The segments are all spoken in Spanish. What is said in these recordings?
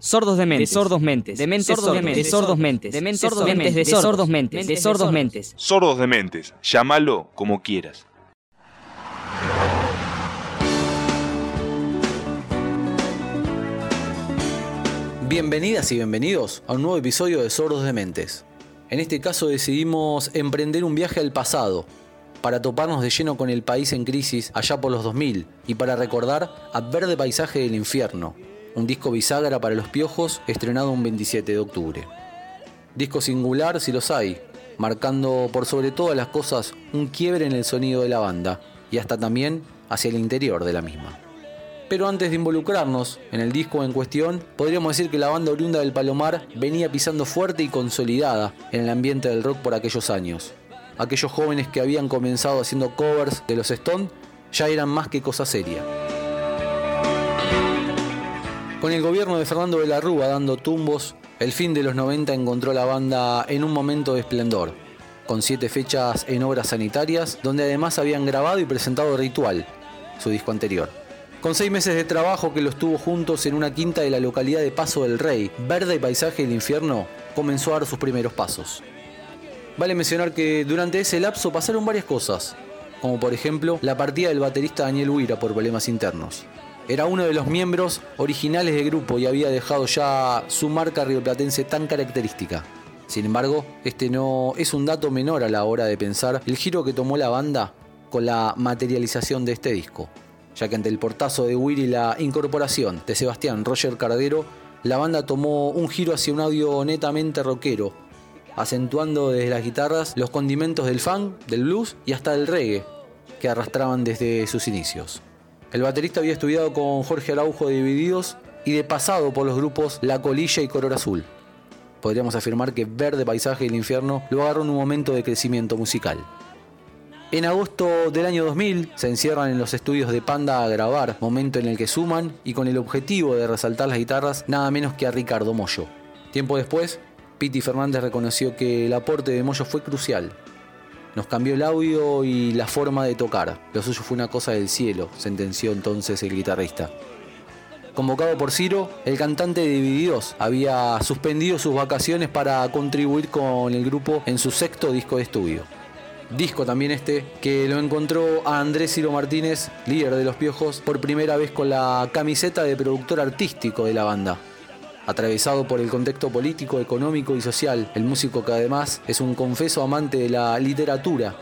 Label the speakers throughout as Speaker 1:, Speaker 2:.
Speaker 1: Sordos de mentes, sordos mentes, dementes sordos de mentes, sordos mentes, dementes sordos mentes, de sordos mentes, de sordos mentes.
Speaker 2: Sordos de mentes, llámalo como quieras.
Speaker 3: Bienvenidas y bienvenidos a un nuevo episodio de Sordos de Mentes. En este caso decidimos emprender un viaje al pasado, para toparnos de lleno con el país en crisis allá por los 2000 y para recordar a Verde Paisaje del Infierno, un disco bisagra para los piojos estrenado un 27 de octubre. Disco singular si los hay, marcando por sobre todas las cosas un quiebre en el sonido de la banda y hasta también hacia el interior de la misma. Pero antes de involucrarnos en el disco en cuestión, podríamos decir que la banda oriunda del Palomar venía pisando fuerte y consolidada en el ambiente del rock por aquellos años. Aquellos jóvenes que habían comenzado haciendo covers de los Stones ya eran más que cosa seria. Con el gobierno de Fernando de la Rúa dando tumbos, el fin de los 90 encontró la banda en un momento de esplendor, con siete fechas en obras sanitarias, donde además habían grabado y presentado Ritual, su disco anterior. Con seis meses de trabajo que los tuvo juntos en una quinta de la localidad de Paso del Rey, Verde y Paisaje del Infierno comenzó a dar sus primeros pasos. Vale mencionar que durante ese lapso pasaron varias cosas, como por ejemplo la partida del baterista Daniel Huira por problemas internos. Era uno de los miembros originales del grupo y había dejado ya su marca rioplatense tan característica. Sin embargo, este no es un dato menor a la hora de pensar el giro que tomó la banda con la materialización de este disco, ya que ante el portazo de Will y la incorporación de Sebastián Roger Cardero, la banda tomó un giro hacia un audio netamente rockero, acentuando desde las guitarras los condimentos del funk, del blues y hasta del reggae que arrastraban desde sus inicios. El baterista había estudiado con Jorge Araujo de Divididos y de pasado por los grupos La Colilla y Color Azul. Podríamos afirmar que Verde Paisaje del Infierno lo agarró en un momento de crecimiento musical. En agosto del año 2000 se encierran en los estudios de Panda a grabar, momento en el que suman y con el objetivo de resaltar las guitarras nada menos que a Ricardo Mollo. Tiempo después, Piti Fernández reconoció que el aporte de Mollo fue crucial, nos cambió el audio y la forma de tocar. Lo suyo fue una cosa del cielo, sentenció entonces el guitarrista. Convocado por Ciro, el cantante de Divididos había suspendido sus vacaciones para contribuir con el grupo en su sexto disco de estudio. Disco también este que lo encontró a Andrés Ciro Martínez, líder de Los Piojos, por primera vez con la camiseta de productor artístico de la banda. Atravesado por el contexto político, económico y social, el músico que además es un confeso amante de la literatura,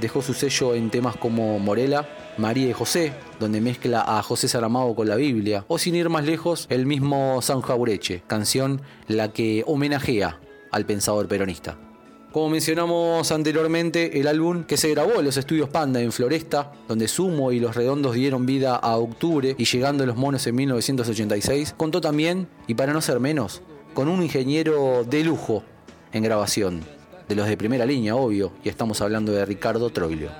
Speaker 3: dejó su sello en temas como Morela, María y José, donde mezcla a José Saramago con la Biblia, o sin ir más lejos, el mismo San Jaureche, canción la que homenajea al pensador peronista. Como mencionamos anteriormente, el álbum que se grabó en los estudios Panda en Floresta, donde Sumo y Los Redondos dieron vida a Octubre y llegando los monos en 1986, contó también, y para no ser menos, con un ingeniero de lujo en grabación, de los de primera línea, obvio, y estamos hablando de Ricardo Troilio.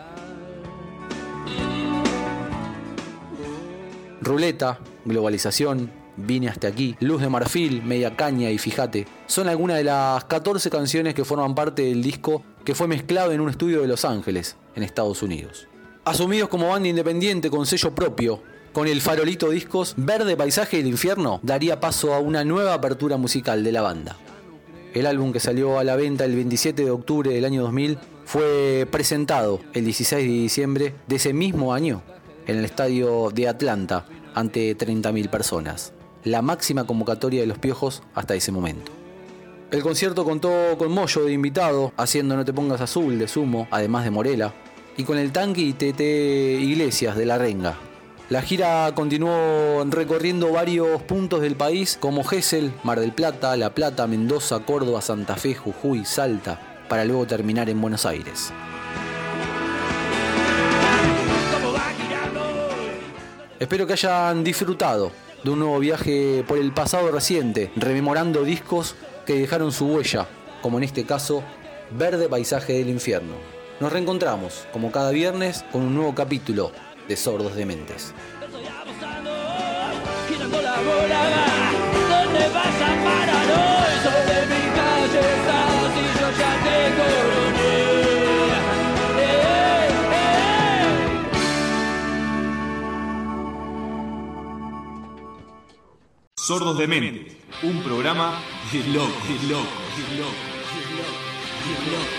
Speaker 3: Ruleta, globalización, Vine hasta aquí, Luz de Marfil, Media Caña y Fíjate, son algunas de las 14 canciones que forman parte del disco que fue mezclado en un estudio de Los Ángeles, en Estados Unidos. Asumidos como banda independiente con sello propio, con el farolito discos, Verde Paisaje del Infierno daría paso a una nueva apertura musical de la banda. El álbum que salió a la venta el 27 de octubre del año 2000 fue presentado el 16 de diciembre de ese mismo año en el estadio de Atlanta ante 30.000 personas la máxima convocatoria de los piojos hasta ese momento. El concierto contó con Moyo de invitado, haciendo No te pongas azul de Sumo, además de Morela, y con el tanque y TT Iglesias de La Renga. La gira continuó recorriendo varios puntos del país como Gesell, Mar del Plata, La Plata, Mendoza, Córdoba, Santa Fe, Jujuy, Salta, para luego terminar en Buenos Aires. Espero que hayan disfrutado de un nuevo viaje por el pasado reciente, rememorando discos que dejaron su huella, como en este caso Verde Paisaje del Infierno. Nos reencontramos, como cada viernes, con un nuevo capítulo de Sordos de Mentes.
Speaker 2: Sordos de Mente. Un programa de loco, de loco, de loco, de loco,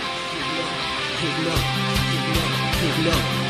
Speaker 2: de loco, de de.